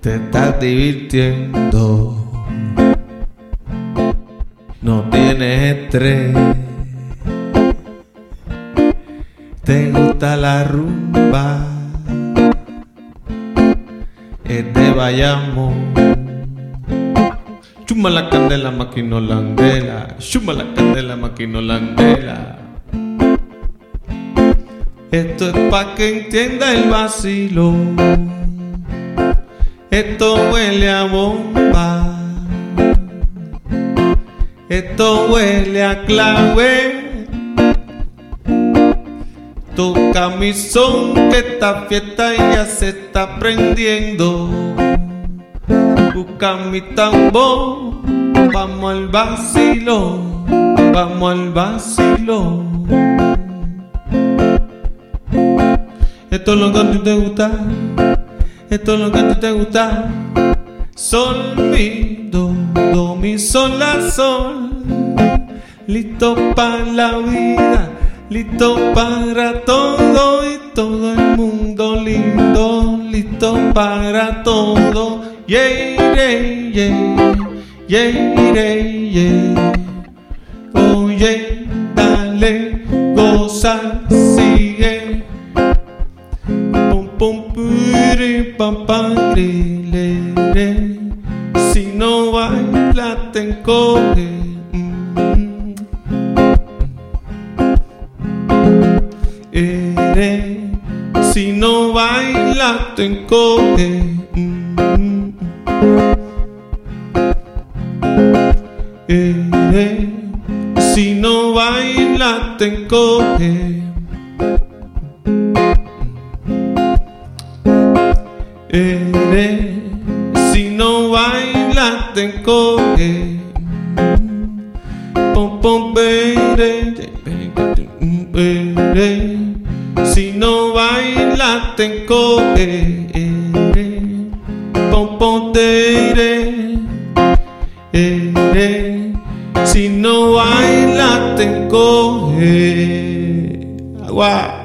Te estás divirtiendo. No tienes estrés. Te gusta la rumba. Es de. Chuma la candela, maquinolandela. Chuma la candela, maquinolandela. Esto es pa' que entienda el vacilo. Esto huele a bomba. Esto huele a clave. Tu camisón que esta fiesta ya se está prendiendo. Busca mi tambor. Vamos al vacilo. Vamos al vacilo. Esto es lo que a ti te gusta. Esto es lo que a ti te gusta. Sol, mi, do, do, mi, sol, la, sol. Listo para la vida, listo para todo y todo el mundo lindo, listo para todo. Yeah, yeah, yeah, yeah, yeah, yeah. Oye, dale, goza, sigue. Pum, pum, puri, pam, pam, ri, le, re. Si no baila, te encoge. Mm. Si no baila, te encoge. Mm. Si no baila, te encoge. Ere, si no baila te encoge. Pom pom. Si no baila te. Ere, pom pom si no baila te encoge. Agua.